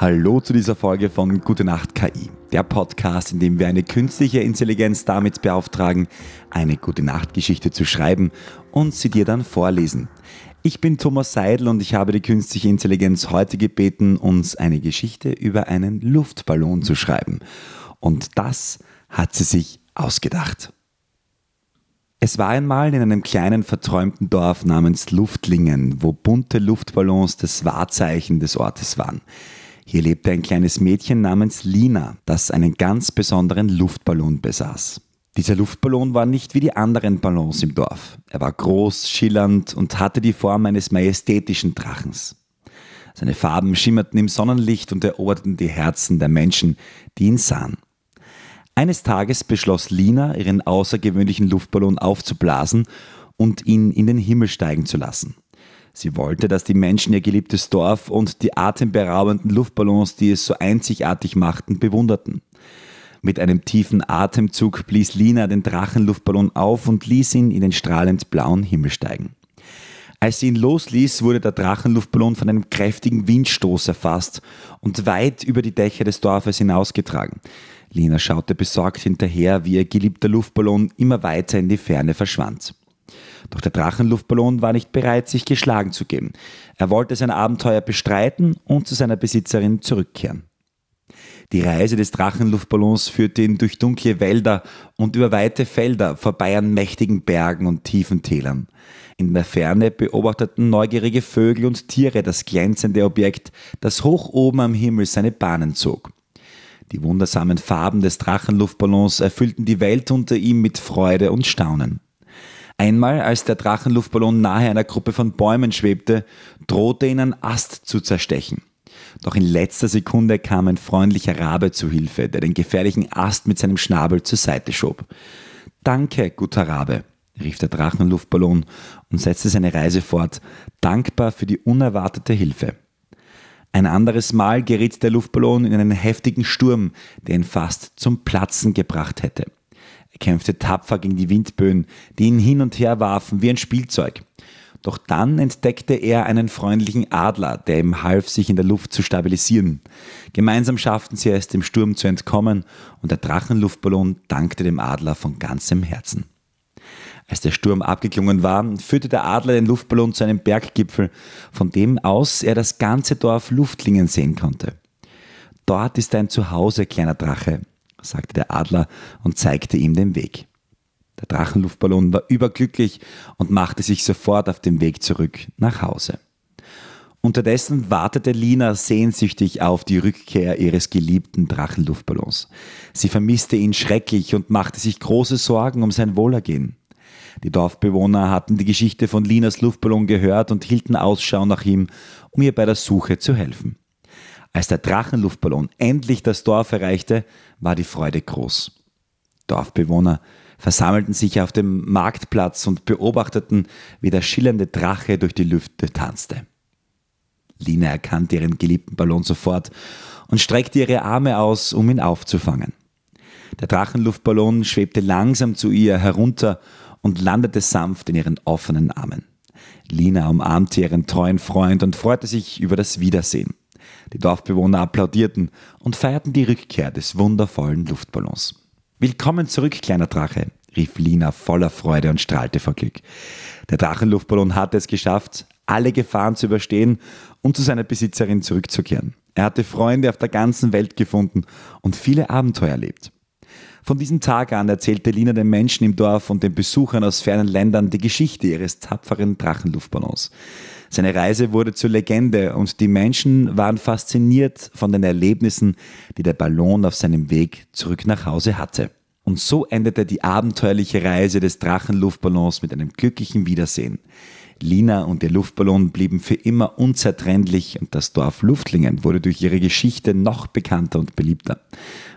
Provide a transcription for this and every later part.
Hallo zu dieser Folge von Gute Nacht KI, der Podcast, in dem wir eine künstliche Intelligenz damit beauftragen, eine Gute Nacht Geschichte zu schreiben und sie dir dann vorlesen. Ich bin Thomas Seidel und ich habe die künstliche Intelligenz heute gebeten, uns eine Geschichte über einen Luftballon zu schreiben. Und das hat sie sich ausgedacht. Es war einmal in einem kleinen verträumten Dorf namens Luftlingen, wo bunte Luftballons das Wahrzeichen des Ortes waren. Hier lebte ein kleines Mädchen namens Lina, das einen ganz besonderen Luftballon besaß. Dieser Luftballon war nicht wie die anderen Ballons im Dorf. Er war groß, schillernd und hatte die Form eines majestätischen Drachens. Seine Farben schimmerten im Sonnenlicht und eroberten die Herzen der Menschen, die ihn sahen. Eines Tages beschloss Lina, ihren außergewöhnlichen Luftballon aufzublasen und ihn in den Himmel steigen zu lassen. Sie wollte, dass die Menschen ihr geliebtes Dorf und die atemberaubenden Luftballons, die es so einzigartig machten, bewunderten. Mit einem tiefen Atemzug blies Lina den Drachenluftballon auf und ließ ihn in den strahlend blauen Himmel steigen. Als sie ihn losließ, wurde der Drachenluftballon von einem kräftigen Windstoß erfasst und weit über die Dächer des Dorfes hinausgetragen. Lina schaute besorgt hinterher, wie ihr geliebter Luftballon immer weiter in die Ferne verschwand. Doch der Drachenluftballon war nicht bereit, sich geschlagen zu geben. Er wollte sein Abenteuer bestreiten und zu seiner Besitzerin zurückkehren. Die Reise des Drachenluftballons führte ihn durch dunkle Wälder und über weite Felder vorbei an mächtigen Bergen und tiefen Tälern. In der Ferne beobachteten neugierige Vögel und Tiere das glänzende Objekt, das hoch oben am Himmel seine Bahnen zog. Die wundersamen Farben des Drachenluftballons erfüllten die Welt unter ihm mit Freude und Staunen. Einmal, als der Drachenluftballon nahe einer Gruppe von Bäumen schwebte, drohte ihn ein Ast zu zerstechen. Doch in letzter Sekunde kam ein freundlicher Rabe zu Hilfe, der den gefährlichen Ast mit seinem Schnabel zur Seite schob. Danke, guter Rabe, rief der Drachenluftballon und setzte seine Reise fort, dankbar für die unerwartete Hilfe. Ein anderes Mal geriet der Luftballon in einen heftigen Sturm, der ihn fast zum Platzen gebracht hätte. Kämpfte tapfer gegen die Windböen, die ihn hin und her warfen wie ein Spielzeug. Doch dann entdeckte er einen freundlichen Adler, der ihm half, sich in der Luft zu stabilisieren. Gemeinsam schafften sie es, dem Sturm zu entkommen, und der Drachenluftballon dankte dem Adler von ganzem Herzen. Als der Sturm abgeklungen war, führte der Adler den Luftballon zu einem Berggipfel, von dem aus er das ganze Dorf Luftlingen sehen konnte. Dort ist dein Zuhause, kleiner Drache sagte der Adler und zeigte ihm den Weg. Der Drachenluftballon war überglücklich und machte sich sofort auf den Weg zurück nach Hause. Unterdessen wartete Lina sehnsüchtig auf die Rückkehr ihres geliebten Drachenluftballons. Sie vermisste ihn schrecklich und machte sich große Sorgen um sein Wohlergehen. Die Dorfbewohner hatten die Geschichte von Linas Luftballon gehört und hielten Ausschau nach ihm, um ihr bei der Suche zu helfen. Als der Drachenluftballon endlich das Dorf erreichte, war die Freude groß. Dorfbewohner versammelten sich auf dem Marktplatz und beobachteten, wie der schillernde Drache durch die Lüfte tanzte. Lina erkannte ihren geliebten Ballon sofort und streckte ihre Arme aus, um ihn aufzufangen. Der Drachenluftballon schwebte langsam zu ihr herunter und landete sanft in ihren offenen Armen. Lina umarmte ihren treuen Freund und freute sich über das Wiedersehen. Die Dorfbewohner applaudierten und feierten die Rückkehr des wundervollen Luftballons. Willkommen zurück, kleiner Drache, rief Lina voller Freude und strahlte vor Glück. Der Drachenluftballon hatte es geschafft, alle Gefahren zu überstehen und zu seiner Besitzerin zurückzukehren. Er hatte Freunde auf der ganzen Welt gefunden und viele Abenteuer erlebt. Von diesem Tag an erzählte Lina den Menschen im Dorf und den Besuchern aus fernen Ländern die Geschichte ihres tapferen Drachenluftballons. Seine Reise wurde zur Legende und die Menschen waren fasziniert von den Erlebnissen, die der Ballon auf seinem Weg zurück nach Hause hatte. Und so endete die abenteuerliche Reise des Drachenluftballons mit einem glücklichen Wiedersehen. Lina und ihr Luftballon blieben für immer unzertrennlich und das Dorf Luftlingen wurde durch ihre Geschichte noch bekannter und beliebter.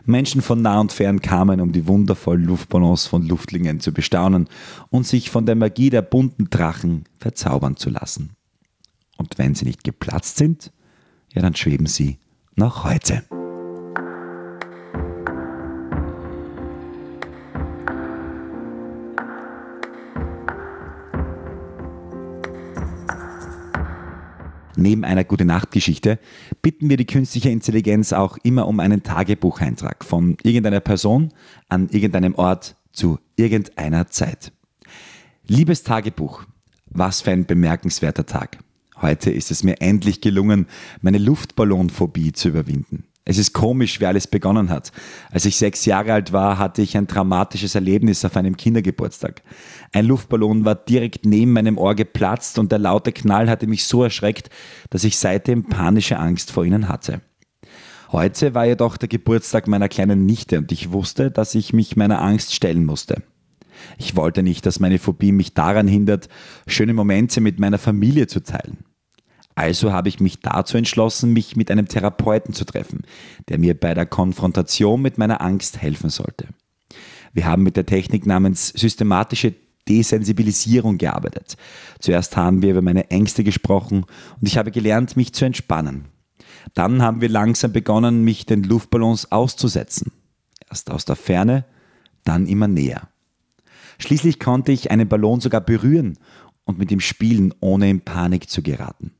Menschen von nah und fern kamen, um die wundervollen Luftballons von Luftlingen zu bestaunen und sich von der Magie der bunten Drachen verzaubern zu lassen. Und wenn sie nicht geplatzt sind, ja, dann schweben sie noch heute. Neben einer gute Nachtgeschichte bitten wir die künstliche Intelligenz auch immer um einen Tagebucheintrag von irgendeiner Person an irgendeinem Ort zu irgendeiner Zeit. Liebes Tagebuch, was für ein bemerkenswerter Tag. Heute ist es mir endlich gelungen, meine Luftballonphobie zu überwinden. Es ist komisch, wie alles begonnen hat. Als ich sechs Jahre alt war, hatte ich ein dramatisches Erlebnis auf einem Kindergeburtstag. Ein Luftballon war direkt neben meinem Ohr geplatzt und der laute Knall hatte mich so erschreckt, dass ich seitdem panische Angst vor ihnen hatte. Heute war jedoch der Geburtstag meiner kleinen Nichte und ich wusste, dass ich mich meiner Angst stellen musste. Ich wollte nicht, dass meine Phobie mich daran hindert, schöne Momente mit meiner Familie zu teilen. Also habe ich mich dazu entschlossen, mich mit einem Therapeuten zu treffen, der mir bei der Konfrontation mit meiner Angst helfen sollte. Wir haben mit der Technik namens systematische Desensibilisierung gearbeitet. Zuerst haben wir über meine Ängste gesprochen und ich habe gelernt, mich zu entspannen. Dann haben wir langsam begonnen, mich den Luftballons auszusetzen. Erst aus der Ferne, dann immer näher. Schließlich konnte ich einen Ballon sogar berühren und mit ihm spielen, ohne in Panik zu geraten.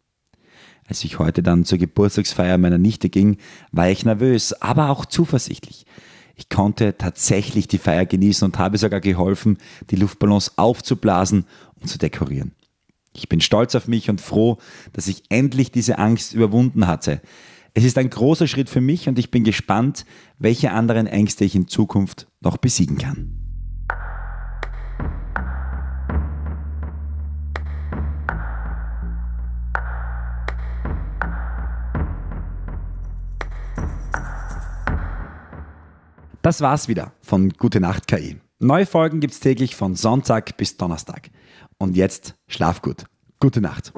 Als ich heute dann zur Geburtstagsfeier meiner Nichte ging, war ich nervös, aber auch zuversichtlich. Ich konnte tatsächlich die Feier genießen und habe sogar geholfen, die Luftballons aufzublasen und zu dekorieren. Ich bin stolz auf mich und froh, dass ich endlich diese Angst überwunden hatte. Es ist ein großer Schritt für mich und ich bin gespannt, welche anderen Ängste ich in Zukunft noch besiegen kann. Das war's wieder von Gute Nacht KI. Neue Folgen gibt's täglich von Sonntag bis Donnerstag. Und jetzt schlaf gut. Gute Nacht.